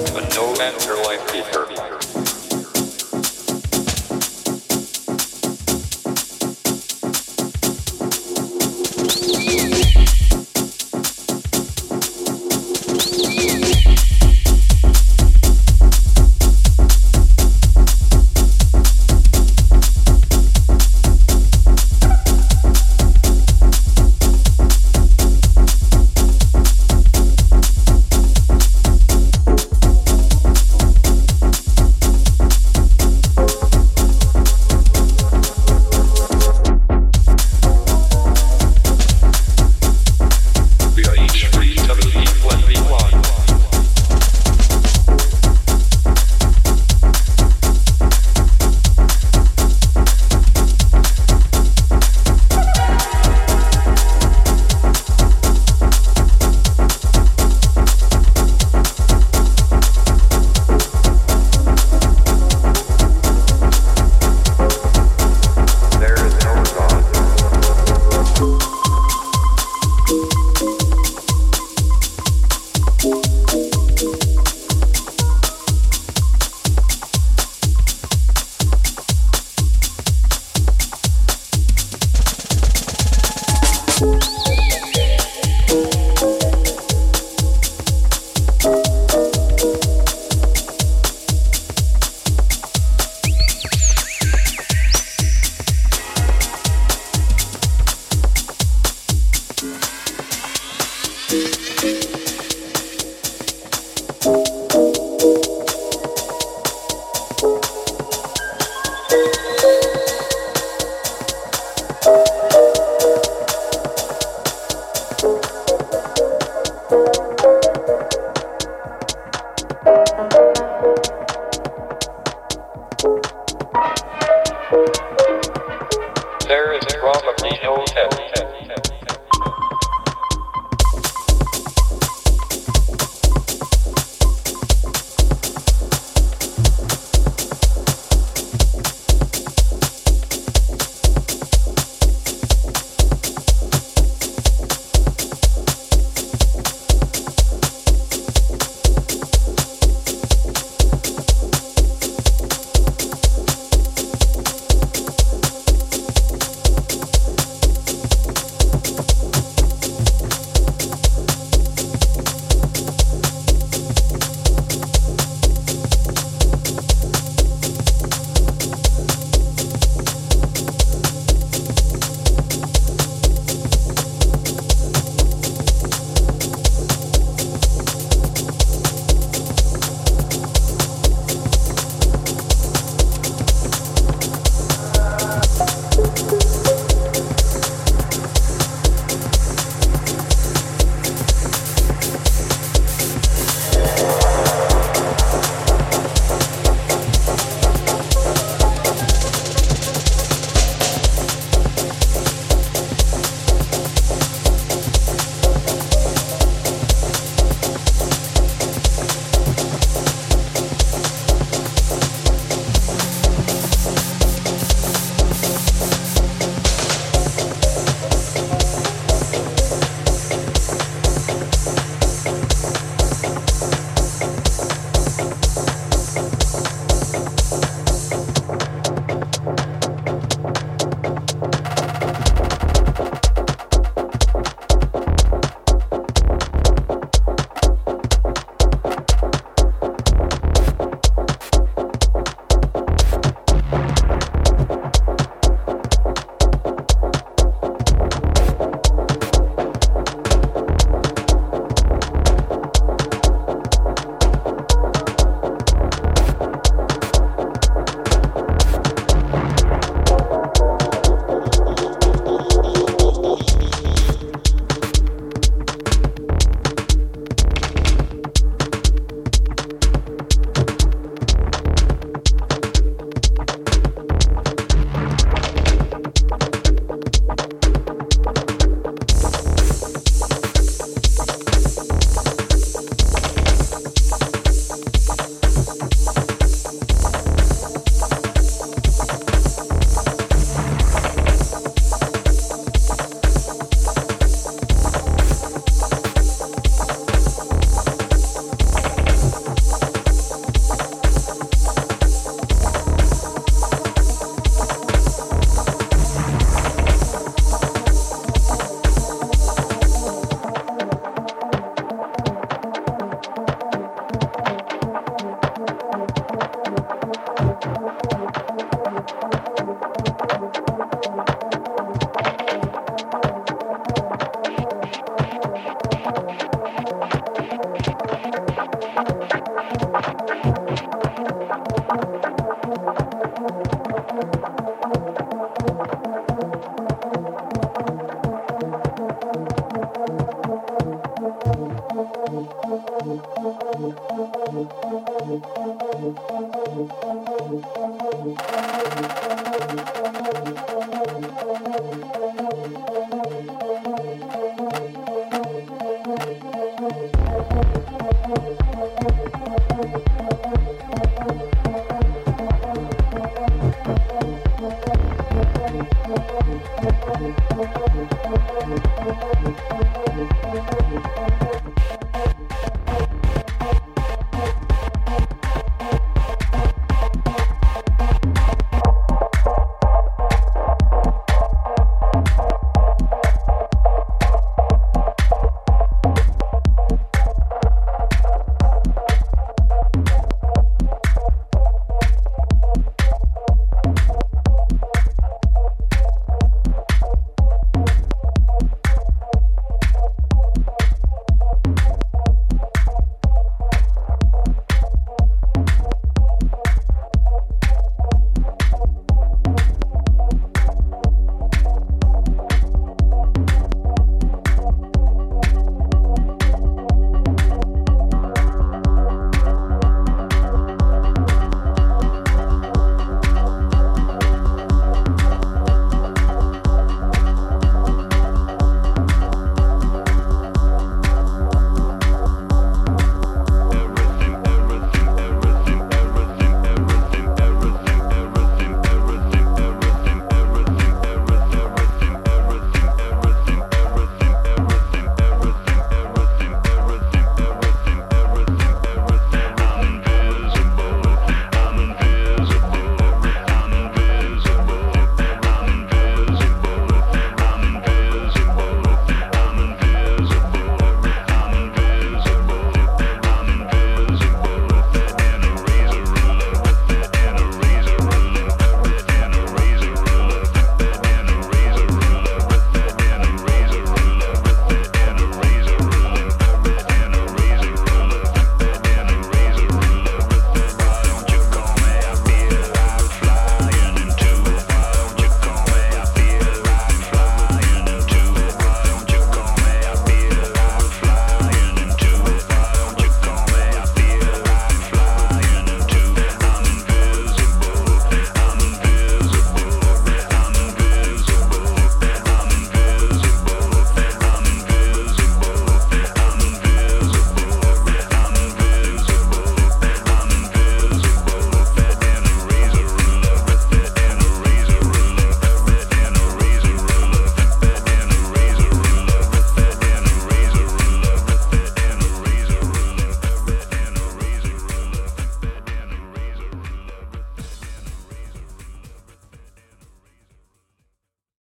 The No Enter Life Beaker.